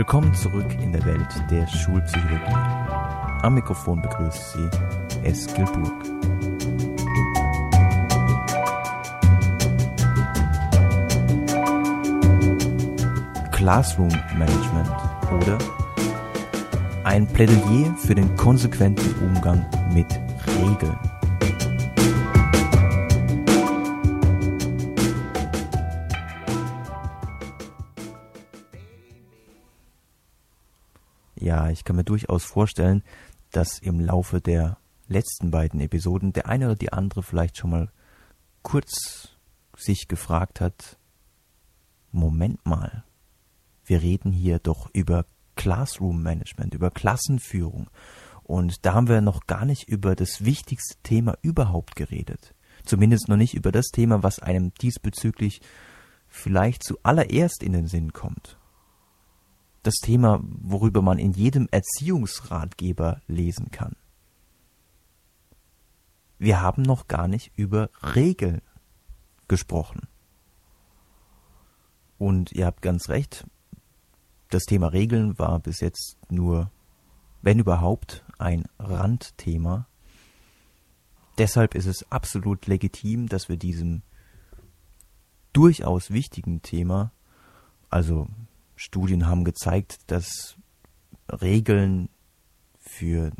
Willkommen zurück in der Welt der Schulpsychologie. Am Mikrofon begrüßt Sie Eskil Burg. Classroom Management oder ein Plädoyer für den konsequenten Umgang mit Regeln. Ja, ich kann mir durchaus vorstellen, dass im Laufe der letzten beiden Episoden der eine oder die andere vielleicht schon mal kurz sich gefragt hat, Moment mal, wir reden hier doch über Classroom Management, über Klassenführung. Und da haben wir noch gar nicht über das wichtigste Thema überhaupt geredet. Zumindest noch nicht über das Thema, was einem diesbezüglich vielleicht zuallererst in den Sinn kommt das Thema, worüber man in jedem Erziehungsratgeber lesen kann. Wir haben noch gar nicht über Regeln gesprochen. Und ihr habt ganz recht, das Thema Regeln war bis jetzt nur, wenn überhaupt, ein Randthema. Deshalb ist es absolut legitim, dass wir diesem durchaus wichtigen Thema, also Studien haben gezeigt, dass Regeln für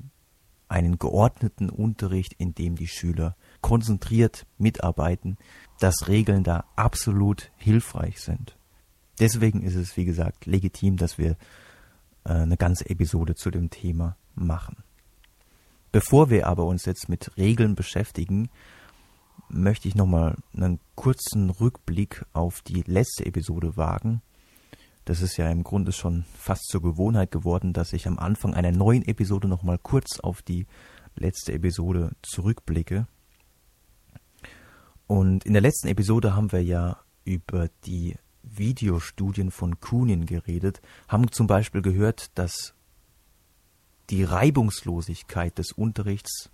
einen geordneten Unterricht, in dem die Schüler konzentriert mitarbeiten, dass Regeln da absolut hilfreich sind. Deswegen ist es, wie gesagt, legitim, dass wir äh, eine ganze Episode zu dem Thema machen. Bevor wir aber uns jetzt mit Regeln beschäftigen, möchte ich nochmal einen kurzen Rückblick auf die letzte Episode wagen, das ist ja im Grunde schon fast zur Gewohnheit geworden, dass ich am Anfang einer neuen Episode nochmal kurz auf die letzte Episode zurückblicke. Und in der letzten Episode haben wir ja über die Videostudien von Kunin geredet, haben zum Beispiel gehört, dass die Reibungslosigkeit des Unterrichts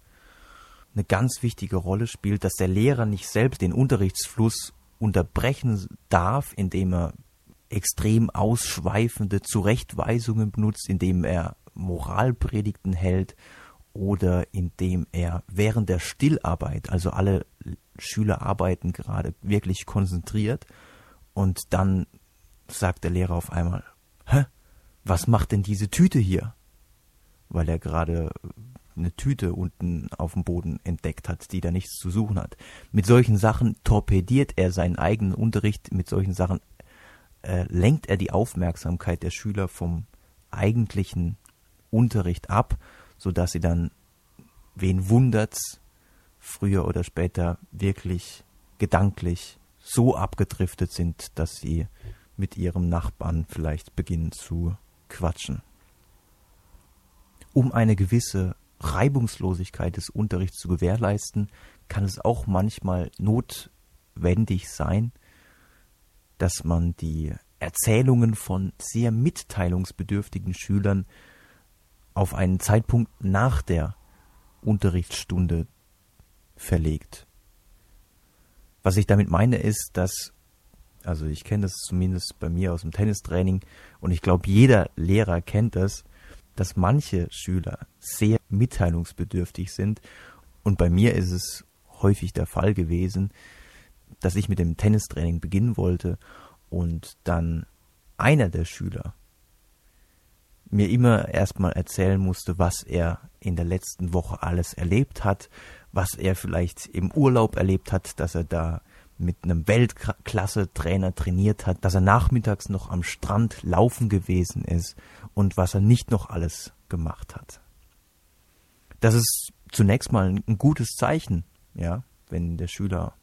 eine ganz wichtige Rolle spielt, dass der Lehrer nicht selbst den Unterrichtsfluss unterbrechen darf, indem er extrem ausschweifende Zurechtweisungen benutzt, indem er Moralpredigten hält oder indem er während der Stillarbeit, also alle Schüler arbeiten gerade wirklich konzentriert und dann sagt der Lehrer auf einmal, hä, was macht denn diese Tüte hier? Weil er gerade eine Tüte unten auf dem Boden entdeckt hat, die da nichts zu suchen hat. Mit solchen Sachen torpediert er seinen eigenen Unterricht, mit solchen Sachen äh, lenkt er die Aufmerksamkeit der Schüler vom eigentlichen Unterricht ab, so dass sie dann, wen wundert's, früher oder später wirklich gedanklich so abgedriftet sind, dass sie mit ihrem Nachbarn vielleicht beginnen zu quatschen. Um eine gewisse Reibungslosigkeit des Unterrichts zu gewährleisten, kann es auch manchmal notwendig sein, dass man die Erzählungen von sehr mitteilungsbedürftigen Schülern auf einen Zeitpunkt nach der Unterrichtsstunde verlegt. Was ich damit meine ist, dass, also ich kenne das zumindest bei mir aus dem Tennistraining und ich glaube jeder Lehrer kennt das, dass manche Schüler sehr mitteilungsbedürftig sind und bei mir ist es häufig der Fall gewesen, dass ich mit dem Tennistraining beginnen wollte und dann einer der Schüler mir immer erstmal erzählen musste, was er in der letzten Woche alles erlebt hat, was er vielleicht im Urlaub erlebt hat, dass er da mit einem Weltklasse-Trainer trainiert hat, dass er nachmittags noch am Strand laufen gewesen ist und was er nicht noch alles gemacht hat. Das ist zunächst mal ein gutes Zeichen, ja, wenn der Schüler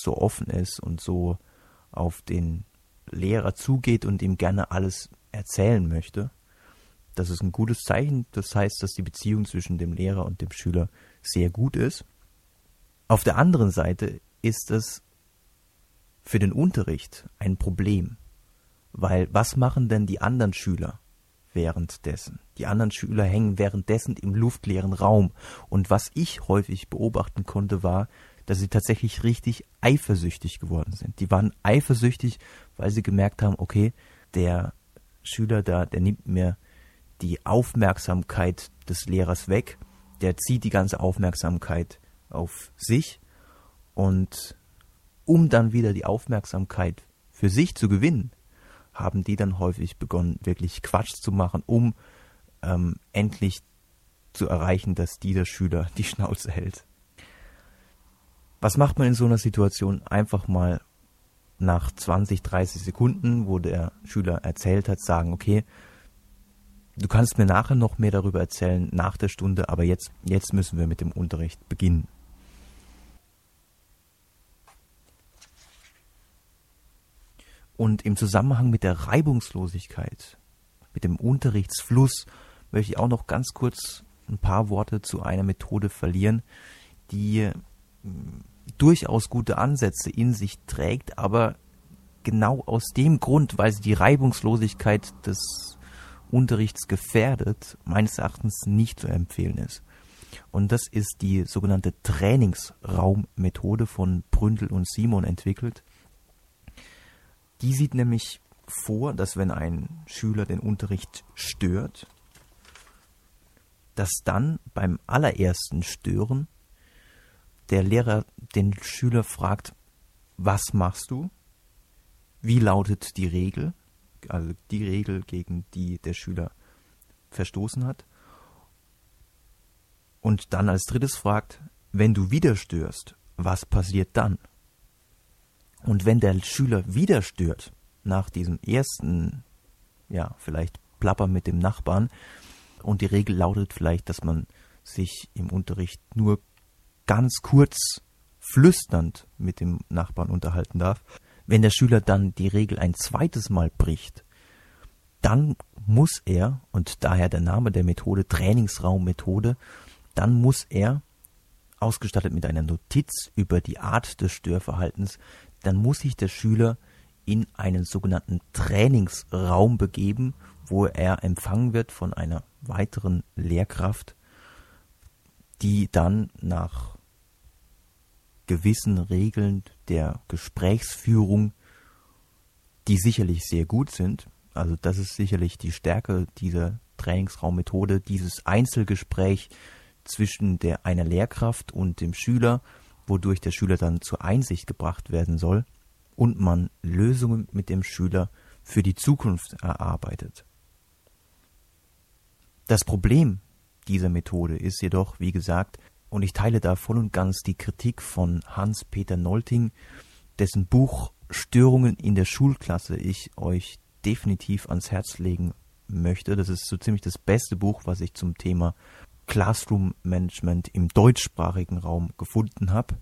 so offen ist und so auf den Lehrer zugeht und ihm gerne alles erzählen möchte. Das ist ein gutes Zeichen. Das heißt, dass die Beziehung zwischen dem Lehrer und dem Schüler sehr gut ist. Auf der anderen Seite ist es für den Unterricht ein Problem. Weil was machen denn die anderen Schüler währenddessen? Die anderen Schüler hängen währenddessen im luftleeren Raum. Und was ich häufig beobachten konnte, war, dass sie tatsächlich richtig eifersüchtig geworden sind. Die waren eifersüchtig, weil sie gemerkt haben, okay, der Schüler da, der nimmt mir die Aufmerksamkeit des Lehrers weg, der zieht die ganze Aufmerksamkeit auf sich und um dann wieder die Aufmerksamkeit für sich zu gewinnen, haben die dann häufig begonnen, wirklich Quatsch zu machen, um ähm, endlich zu erreichen, dass dieser Schüler die Schnauze hält. Was macht man in so einer Situation? Einfach mal nach 20, 30 Sekunden, wo der Schüler erzählt hat, sagen, okay, du kannst mir nachher noch mehr darüber erzählen, nach der Stunde, aber jetzt, jetzt müssen wir mit dem Unterricht beginnen. Und im Zusammenhang mit der Reibungslosigkeit, mit dem Unterrichtsfluss, möchte ich auch noch ganz kurz ein paar Worte zu einer Methode verlieren, die durchaus gute Ansätze in sich trägt, aber genau aus dem Grund, weil sie die Reibungslosigkeit des Unterrichts gefährdet, meines Erachtens nicht zu empfehlen ist. Und das ist die sogenannte Trainingsraummethode von Bründel und Simon entwickelt. Die sieht nämlich vor, dass wenn ein Schüler den Unterricht stört, dass dann beim allerersten Stören der Lehrer den Schüler fragt, was machst du? Wie lautet die Regel? Also die Regel, gegen die der Schüler verstoßen hat. Und dann als drittes fragt, wenn du wieder störst, was passiert dann? Und wenn der Schüler wieder stört, nach diesem ersten, ja, vielleicht Plapper mit dem Nachbarn, und die Regel lautet vielleicht, dass man sich im Unterricht nur ganz kurz flüsternd mit dem Nachbarn unterhalten darf. Wenn der Schüler dann die Regel ein zweites Mal bricht, dann muss er, und daher der Name der Methode Trainingsraummethode, dann muss er, ausgestattet mit einer Notiz über die Art des Störverhaltens, dann muss sich der Schüler in einen sogenannten Trainingsraum begeben, wo er empfangen wird von einer weiteren Lehrkraft, die dann nach gewissen Regeln der Gesprächsführung, die sicherlich sehr gut sind, also das ist sicherlich die Stärke dieser Trainingsraummethode, dieses Einzelgespräch zwischen der einer Lehrkraft und dem Schüler, wodurch der Schüler dann zur Einsicht gebracht werden soll und man Lösungen mit dem Schüler für die Zukunft erarbeitet. Das Problem dieser Methode ist jedoch, wie gesagt, und ich teile da voll und ganz die Kritik von Hans-Peter Nolting, dessen Buch Störungen in der Schulklasse ich euch definitiv ans Herz legen möchte. Das ist so ziemlich das beste Buch, was ich zum Thema Classroom Management im deutschsprachigen Raum gefunden habe.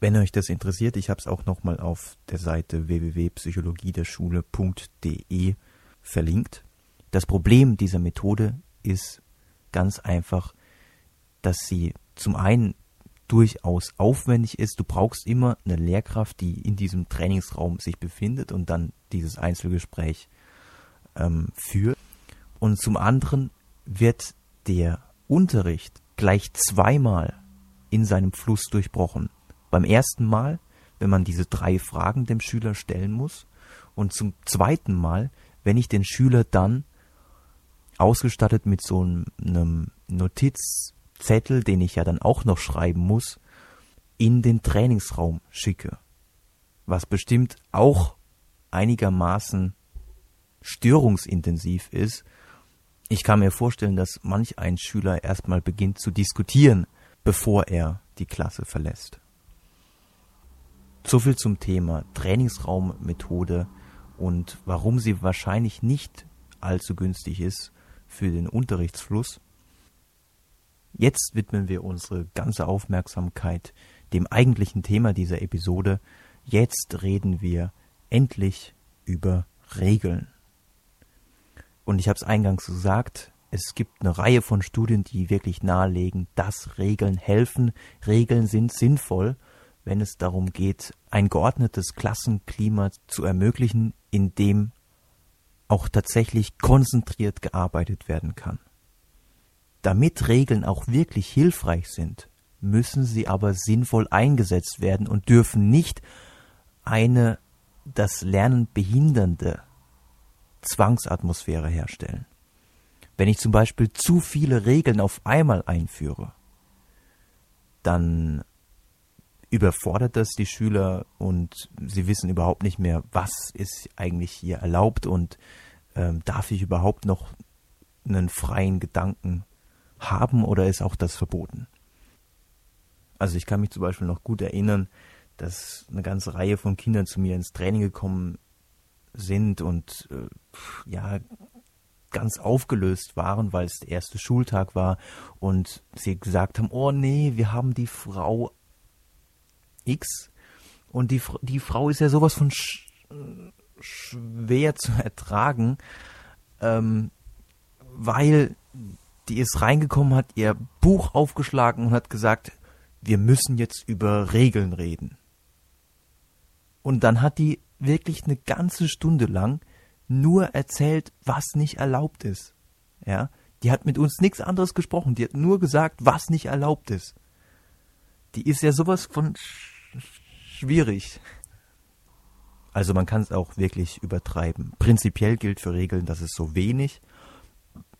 Wenn euch das interessiert, ich habe es auch nochmal auf der Seite www.psychologiederschule.de verlinkt. Das Problem dieser Methode ist ganz einfach, dass sie zum einen durchaus aufwendig ist. Du brauchst immer eine Lehrkraft, die in diesem Trainingsraum sich befindet und dann dieses Einzelgespräch ähm, führt. Und zum anderen wird der Unterricht gleich zweimal in seinem Fluss durchbrochen. Beim ersten Mal, wenn man diese drei Fragen dem Schüler stellen muss, und zum zweiten Mal, wenn ich den Schüler dann ausgestattet mit so einem Notizzettel, den ich ja dann auch noch schreiben muss, in den Trainingsraum schicke. Was bestimmt auch einigermaßen störungsintensiv ist. Ich kann mir vorstellen, dass manch ein Schüler erstmal beginnt zu diskutieren, bevor er die Klasse verlässt. So viel zum Thema Trainingsraummethode und warum sie wahrscheinlich nicht allzu günstig ist für den Unterrichtsfluss. Jetzt widmen wir unsere ganze Aufmerksamkeit dem eigentlichen Thema dieser Episode. Jetzt reden wir endlich über Regeln. Und ich habe es eingangs gesagt, es gibt eine Reihe von Studien, die wirklich nahelegen, dass Regeln helfen. Regeln sind sinnvoll, wenn es darum geht, ein geordnetes Klassenklima zu ermöglichen, in dem auch tatsächlich konzentriert gearbeitet werden kann. Damit Regeln auch wirklich hilfreich sind, müssen sie aber sinnvoll eingesetzt werden und dürfen nicht eine das Lernen behindernde Zwangsatmosphäre herstellen. Wenn ich zum Beispiel zu viele Regeln auf einmal einführe, dann überfordert das die Schüler und sie wissen überhaupt nicht mehr, was ist eigentlich hier erlaubt und ähm, darf ich überhaupt noch einen freien Gedanken haben oder ist auch das verboten? Also ich kann mich zum Beispiel noch gut erinnern, dass eine ganze Reihe von Kindern zu mir ins Training gekommen sind und äh, ja ganz aufgelöst waren, weil es der erste Schultag war und sie gesagt haben, oh nee, wir haben die Frau X und die, die Frau ist ja sowas von sch schwer zu ertragen, ähm, weil die ist reingekommen, hat ihr Buch aufgeschlagen und hat gesagt, wir müssen jetzt über Regeln reden. Und dann hat die wirklich eine ganze Stunde lang nur erzählt, was nicht erlaubt ist. Ja, die hat mit uns nichts anderes gesprochen, die hat nur gesagt, was nicht erlaubt ist. Die ist ja sowas von sch schwierig. Also man kann es auch wirklich übertreiben. Prinzipiell gilt für Regeln, dass es so wenig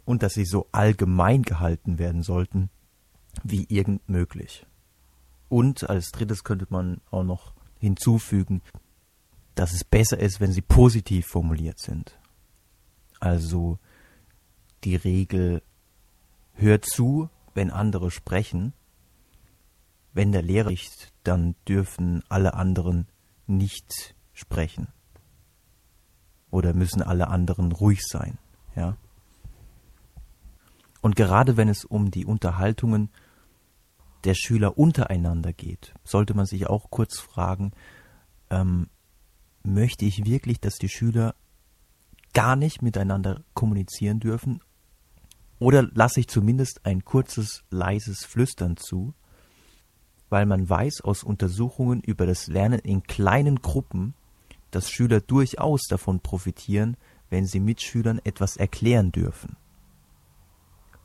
und dass sie so allgemein gehalten werden sollten wie irgend möglich. Und als drittes könnte man auch noch hinzufügen, dass es besser ist, wenn sie positiv formuliert sind. Also die Regel hört zu, wenn andere sprechen. Wenn der Lehrer spricht, dann dürfen alle anderen nicht sprechen. Oder müssen alle anderen ruhig sein, ja. Und gerade wenn es um die Unterhaltungen der Schüler untereinander geht, sollte man sich auch kurz fragen, ähm, möchte ich wirklich, dass die Schüler gar nicht miteinander kommunizieren dürfen? Oder lasse ich zumindest ein kurzes, leises Flüstern zu, weil man weiß aus Untersuchungen über das Lernen in kleinen Gruppen, dass Schüler durchaus davon profitieren, wenn sie Mitschülern etwas erklären dürfen.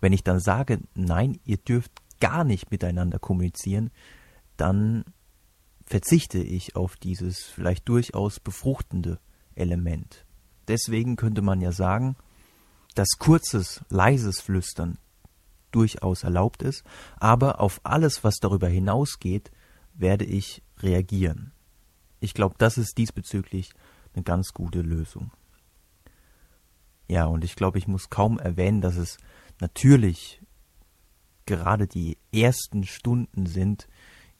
Wenn ich dann sage, nein, ihr dürft gar nicht miteinander kommunizieren, dann verzichte ich auf dieses vielleicht durchaus befruchtende Element. Deswegen könnte man ja sagen, dass kurzes, leises Flüstern durchaus erlaubt ist, aber auf alles, was darüber hinausgeht, werde ich reagieren. Ich glaube, das ist diesbezüglich eine ganz gute Lösung. Ja, und ich glaube, ich muss kaum erwähnen, dass es natürlich gerade die ersten Stunden sind,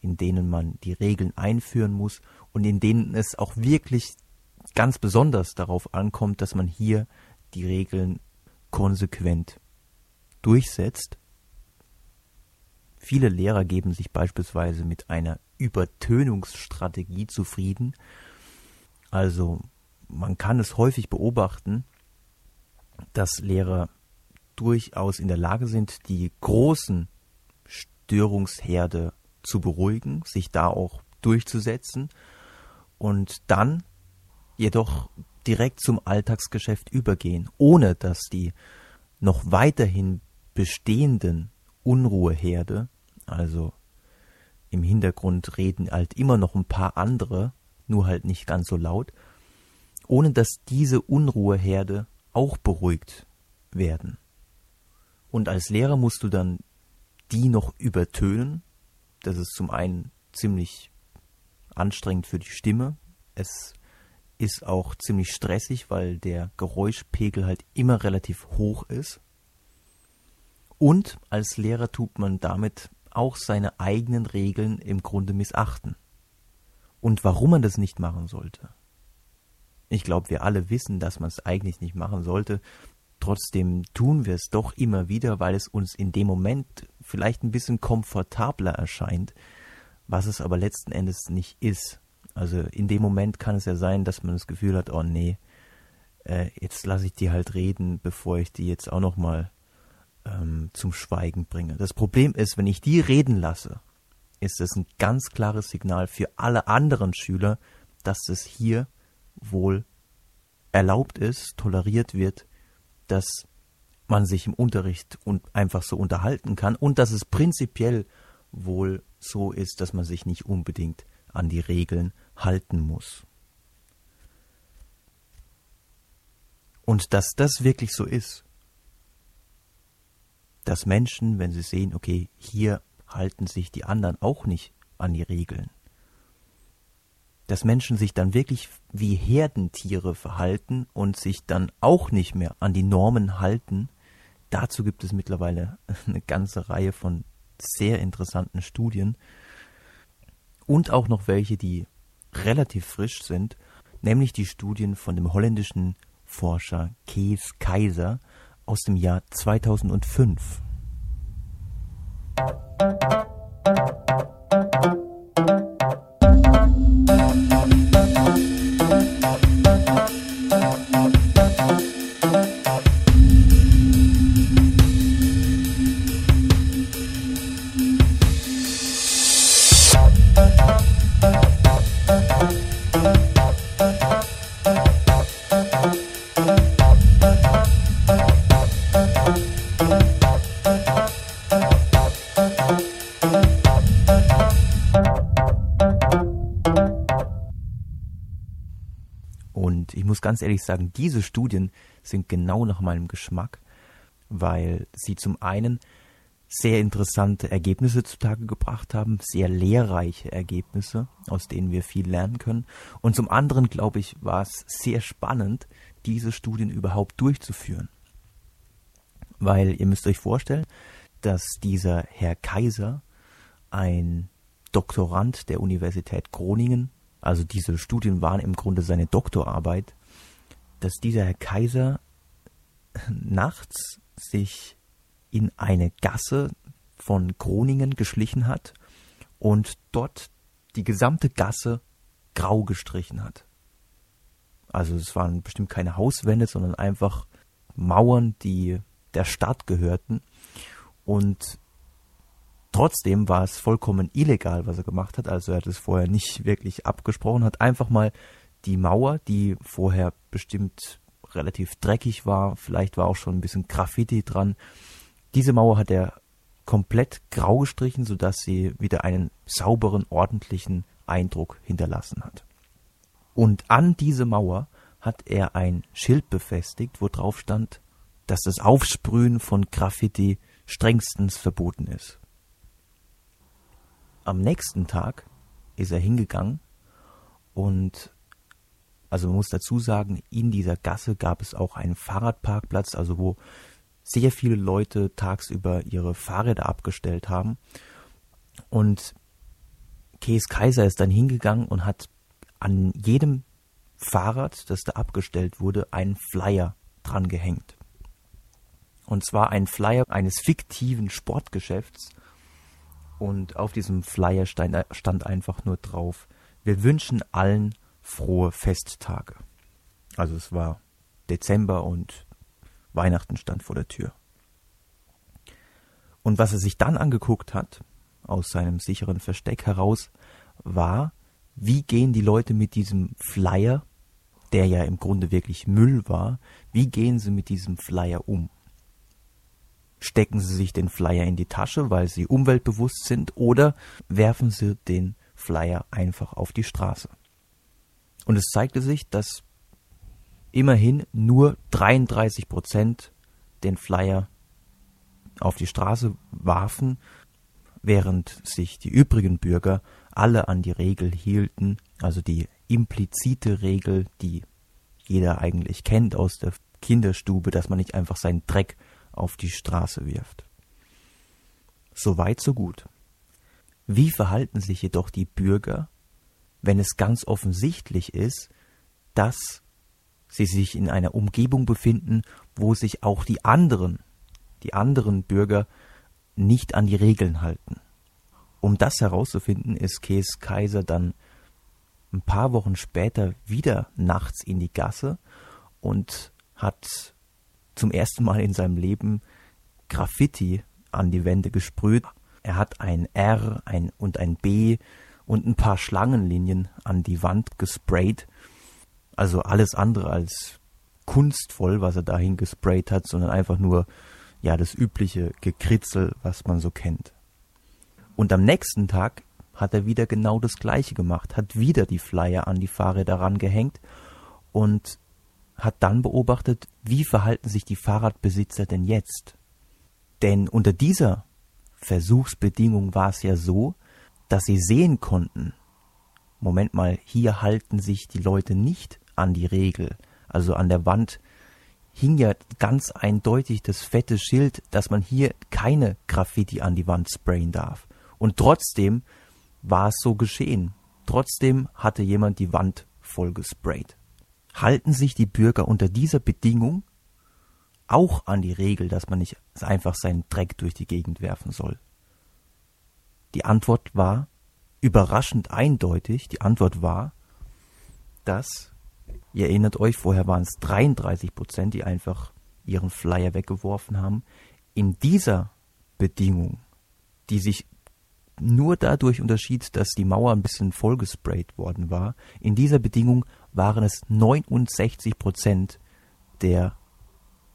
in denen man die Regeln einführen muss und in denen es auch wirklich ganz besonders darauf ankommt, dass man hier die Regeln konsequent durchsetzt. Viele Lehrer geben sich beispielsweise mit einer Übertönungsstrategie zufrieden. Also man kann es häufig beobachten, dass Lehrer durchaus in der Lage sind, die großen Störungsherde zu beruhigen, sich da auch durchzusetzen und dann jedoch direkt zum Alltagsgeschäft übergehen, ohne dass die noch weiterhin bestehenden Unruheherde, also im Hintergrund reden halt immer noch ein paar andere, nur halt nicht ganz so laut, ohne dass diese Unruheherde auch beruhigt werden. Und als Lehrer musst du dann die noch übertönen. Das ist zum einen ziemlich anstrengend für die Stimme. Es ist auch ziemlich stressig, weil der Geräuschpegel halt immer relativ hoch ist. Und als Lehrer tut man damit auch seine eigenen Regeln im Grunde missachten. Und warum man das nicht machen sollte. Ich glaube, wir alle wissen, dass man es eigentlich nicht machen sollte, Trotzdem tun wir es doch immer wieder, weil es uns in dem Moment vielleicht ein bisschen komfortabler erscheint, was es aber letzten Endes nicht ist. Also in dem Moment kann es ja sein, dass man das Gefühl hat, oh nee, äh, jetzt lasse ich die halt reden, bevor ich die jetzt auch nochmal ähm, zum Schweigen bringe. Das Problem ist, wenn ich die reden lasse, ist es ein ganz klares Signal für alle anderen Schüler, dass es hier wohl erlaubt ist, toleriert wird dass man sich im Unterricht und einfach so unterhalten kann und dass es prinzipiell wohl so ist, dass man sich nicht unbedingt an die Regeln halten muss. Und dass das wirklich so ist, dass Menschen, wenn sie sehen, okay, hier halten sich die anderen auch nicht an die Regeln, dass Menschen sich dann wirklich wie Herdentiere verhalten und sich dann auch nicht mehr an die Normen halten, dazu gibt es mittlerweile eine ganze Reihe von sehr interessanten Studien und auch noch welche, die relativ frisch sind, nämlich die Studien von dem holländischen Forscher Kees Kaiser aus dem Jahr 2005. ganz ehrlich sagen, diese Studien sind genau nach meinem Geschmack, weil sie zum einen sehr interessante Ergebnisse zutage gebracht haben, sehr lehrreiche Ergebnisse, aus denen wir viel lernen können. Und zum anderen, glaube ich, war es sehr spannend, diese Studien überhaupt durchzuführen. Weil ihr müsst euch vorstellen, dass dieser Herr Kaiser ein Doktorand der Universität Groningen, also diese Studien waren im Grunde seine Doktorarbeit, dass dieser Herr Kaiser nachts sich in eine Gasse von Groningen geschlichen hat und dort die gesamte Gasse grau gestrichen hat. Also es waren bestimmt keine Hauswände, sondern einfach Mauern, die der Stadt gehörten. Und trotzdem war es vollkommen illegal, was er gemacht hat. Also er hat es vorher nicht wirklich abgesprochen, hat einfach mal die Mauer, die vorher bestimmt relativ dreckig war, vielleicht war auch schon ein bisschen Graffiti dran. Diese Mauer hat er komplett grau gestrichen, sodass sie wieder einen sauberen, ordentlichen Eindruck hinterlassen hat. Und an diese Mauer hat er ein Schild befestigt, wo drauf stand, dass das Aufsprühen von Graffiti strengstens verboten ist. Am nächsten Tag ist er hingegangen und also man muss dazu sagen, in dieser Gasse gab es auch einen Fahrradparkplatz, also wo sehr viele Leute tagsüber ihre Fahrräder abgestellt haben. Und Kees Kaiser ist dann hingegangen und hat an jedem Fahrrad, das da abgestellt wurde, einen Flyer dran gehängt. Und zwar ein Flyer eines fiktiven Sportgeschäfts. Und auf diesem Flyer stand, einfach nur drauf, wir wünschen allen frohe Festtage. Also es war Dezember und Weihnachten stand vor der Tür. Und was er sich dann angeguckt hat, aus seinem sicheren Versteck heraus, war, wie gehen die Leute mit diesem Flyer, der ja im Grunde wirklich Müll war, wie gehen sie mit diesem Flyer um? Stecken sie sich den Flyer in die Tasche, weil sie umweltbewusst sind, oder werfen sie den Flyer einfach auf die Straße? Und es zeigte sich, dass immerhin nur 33 Prozent den Flyer auf die Straße warfen, während sich die übrigen Bürger alle an die Regel hielten, also die implizite Regel, die jeder eigentlich kennt aus der Kinderstube, dass man nicht einfach seinen Dreck auf die Straße wirft. So weit, so gut. Wie verhalten sich jedoch die Bürger, wenn es ganz offensichtlich ist, dass sie sich in einer Umgebung befinden, wo sich auch die anderen, die anderen Bürger nicht an die Regeln halten. Um das herauszufinden, ist Kees Kaiser dann ein paar Wochen später wieder nachts in die Gasse und hat zum ersten Mal in seinem Leben Graffiti an die Wände gesprüht. Er hat ein R ein und ein B und ein paar Schlangenlinien an die Wand gesprayt. Also alles andere als kunstvoll, was er dahin gesprayt hat, sondern einfach nur ja das übliche Gekritzel, was man so kennt. Und am nächsten Tag hat er wieder genau das gleiche gemacht, hat wieder die Flyer an die Fahrräder rangehängt und hat dann beobachtet, wie verhalten sich die Fahrradbesitzer denn jetzt? Denn unter dieser Versuchsbedingung war es ja so, dass sie sehen konnten, Moment mal, hier halten sich die Leute nicht an die Regel. Also an der Wand hing ja ganz eindeutig das fette Schild, dass man hier keine Graffiti an die Wand sprayen darf. Und trotzdem war es so geschehen. Trotzdem hatte jemand die Wand voll gesprayt. Halten sich die Bürger unter dieser Bedingung auch an die Regel, dass man nicht einfach seinen Dreck durch die Gegend werfen soll? Die Antwort war überraschend eindeutig. Die Antwort war, dass, ihr erinnert euch, vorher waren es 33 Prozent, die einfach ihren Flyer weggeworfen haben. In dieser Bedingung, die sich nur dadurch unterschied, dass die Mauer ein bisschen vollgesprayt worden war, in dieser Bedingung waren es 69 Prozent der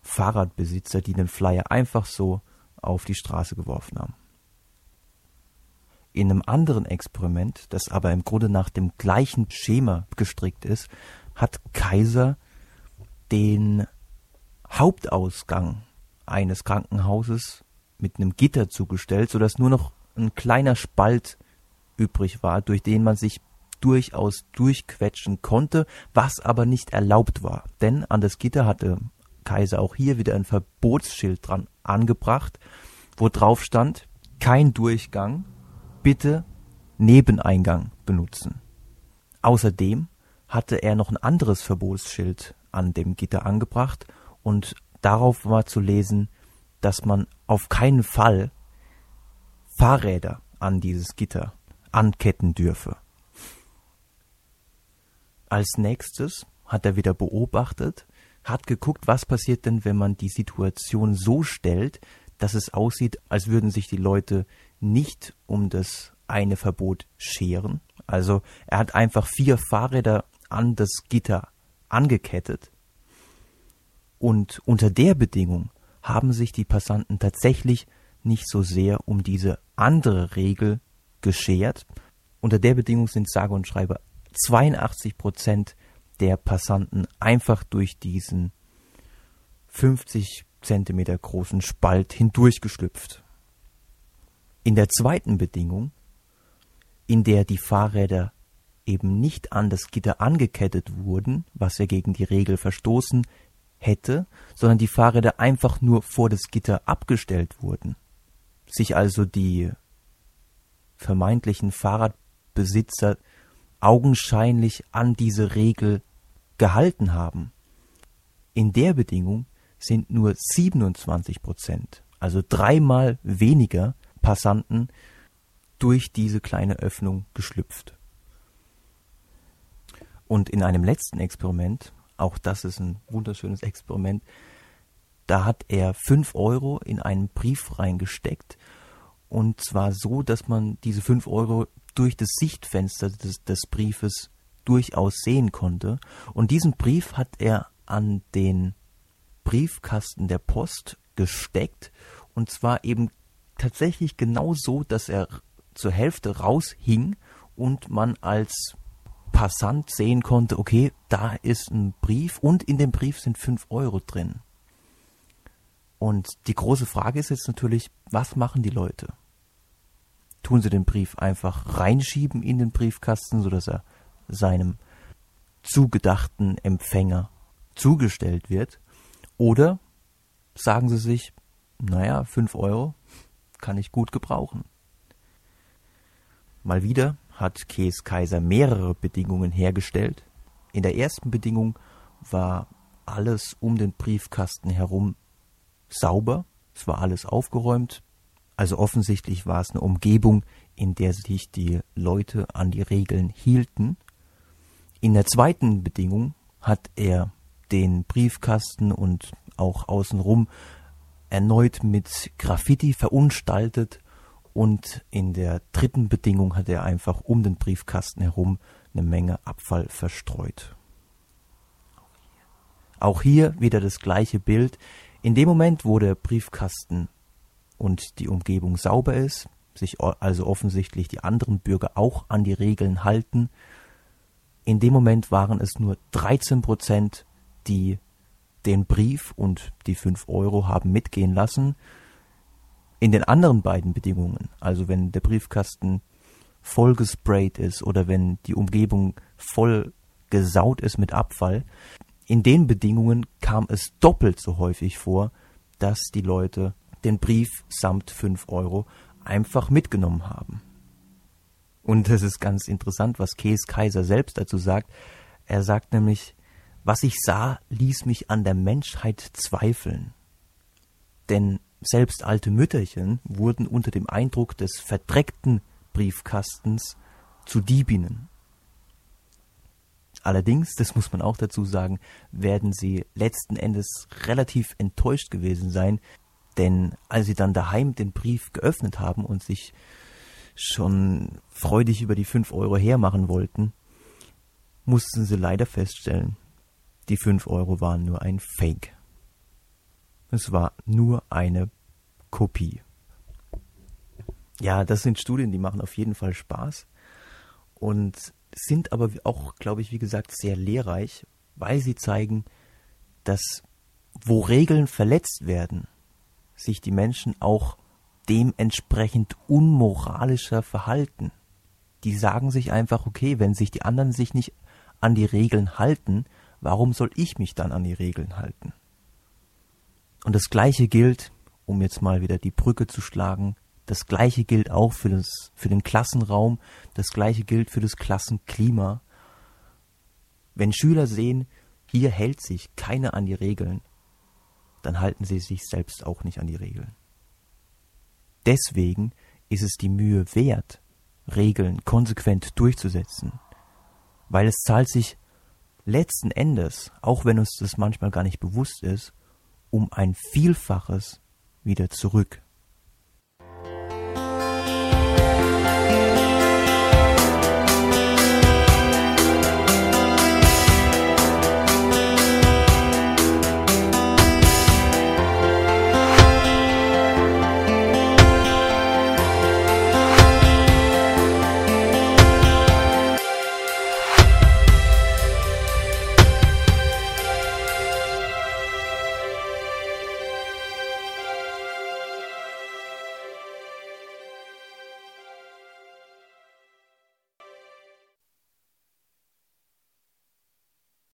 Fahrradbesitzer, die den Flyer einfach so auf die Straße geworfen haben. In einem anderen Experiment, das aber im Grunde nach dem gleichen Schema gestrickt ist, hat Kaiser den Hauptausgang eines Krankenhauses mit einem Gitter zugestellt, sodass nur noch ein kleiner Spalt übrig war, durch den man sich durchaus durchquetschen konnte, was aber nicht erlaubt war. Denn an das Gitter hatte Kaiser auch hier wieder ein Verbotsschild dran angebracht, wo drauf stand, kein Durchgang bitte Nebeneingang benutzen. Außerdem hatte er noch ein anderes Verbotsschild an dem Gitter angebracht und darauf war zu lesen, dass man auf keinen Fall Fahrräder an dieses Gitter anketten dürfe. Als nächstes hat er wieder beobachtet, hat geguckt, was passiert denn, wenn man die Situation so stellt, dass es aussieht, als würden sich die Leute nicht um das eine Verbot scheren. Also er hat einfach vier Fahrräder an das Gitter angekettet. Und unter der Bedingung haben sich die Passanten tatsächlich nicht so sehr um diese andere Regel geschert. Unter der Bedingung sind sage und schreibe 82 Prozent der Passanten einfach durch diesen 50 Zentimeter großen Spalt hindurchgeschlüpft. In der zweiten Bedingung, in der die Fahrräder eben nicht an das Gitter angekettet wurden, was ja gegen die Regel verstoßen hätte, sondern die Fahrräder einfach nur vor das Gitter abgestellt wurden, sich also die vermeintlichen Fahrradbesitzer augenscheinlich an diese Regel gehalten haben. In der Bedingung sind nur 27 Prozent, also dreimal weniger Passanten durch diese kleine Öffnung geschlüpft. Und in einem letzten Experiment, auch das ist ein wunderschönes Experiment, da hat er fünf Euro in einen Brief reingesteckt und zwar so, dass man diese fünf Euro durch das Sichtfenster des, des Briefes durchaus sehen konnte. Und diesen Brief hat er an den Briefkasten der Post gesteckt und zwar eben tatsächlich genau so, dass er zur Hälfte raushing und man als Passant sehen konnte, okay, da ist ein Brief und in dem Brief sind fünf Euro drin. Und die große Frage ist jetzt natürlich, was machen die Leute? Tun sie den Brief einfach reinschieben in den Briefkasten, sodass er seinem zugedachten Empfänger zugestellt wird? Oder sagen sie sich, naja, fünf Euro, kann ich gut gebrauchen. Mal wieder hat Kees Kaiser mehrere Bedingungen hergestellt. In der ersten Bedingung war alles um den Briefkasten herum sauber, es war alles aufgeräumt, also offensichtlich war es eine Umgebung, in der sich die Leute an die Regeln hielten. In der zweiten Bedingung hat er den Briefkasten und auch außenrum erneut mit Graffiti verunstaltet und in der dritten Bedingung hat er einfach um den Briefkasten herum eine Menge Abfall verstreut. Auch hier wieder das gleiche Bild. In dem Moment, wo der Briefkasten und die Umgebung sauber ist, sich also offensichtlich die anderen Bürger auch an die Regeln halten, in dem Moment waren es nur 13 Prozent die den Brief und die 5 Euro haben mitgehen lassen. In den anderen beiden Bedingungen, also wenn der Briefkasten voll gesprayt ist oder wenn die Umgebung voll gesaut ist mit Abfall, in den Bedingungen kam es doppelt so häufig vor, dass die Leute den Brief samt 5 Euro einfach mitgenommen haben. Und das ist ganz interessant, was Kees Kaiser selbst dazu sagt. Er sagt nämlich, was ich sah, ließ mich an der Menschheit zweifeln. Denn selbst alte Mütterchen wurden unter dem Eindruck des verdreckten Briefkastens zu Diebinnen. Allerdings, das muss man auch dazu sagen, werden sie letzten Endes relativ enttäuscht gewesen sein, denn als sie dann daheim den Brief geöffnet haben und sich schon freudig über die fünf Euro hermachen wollten, mussten sie leider feststellen, die fünf Euro waren nur ein Fake. Es war nur eine Kopie. Ja, das sind Studien, die machen auf jeden Fall Spaß und sind aber auch, glaube ich, wie gesagt, sehr lehrreich, weil sie zeigen, dass wo Regeln verletzt werden, sich die Menschen auch dementsprechend unmoralischer verhalten. Die sagen sich einfach, okay, wenn sich die anderen sich nicht an die Regeln halten, warum soll ich mich dann an die Regeln halten? Und das Gleiche gilt, um jetzt mal wieder die Brücke zu schlagen, das Gleiche gilt auch für, das, für den Klassenraum, das Gleiche gilt für das Klassenklima. Wenn Schüler sehen, hier hält sich keiner an die Regeln, dann halten sie sich selbst auch nicht an die Regeln. Deswegen ist es die Mühe wert, Regeln konsequent durchzusetzen, weil es zahlt sich letzten Endes, auch wenn uns das manchmal gar nicht bewusst ist, um ein Vielfaches wieder zurück.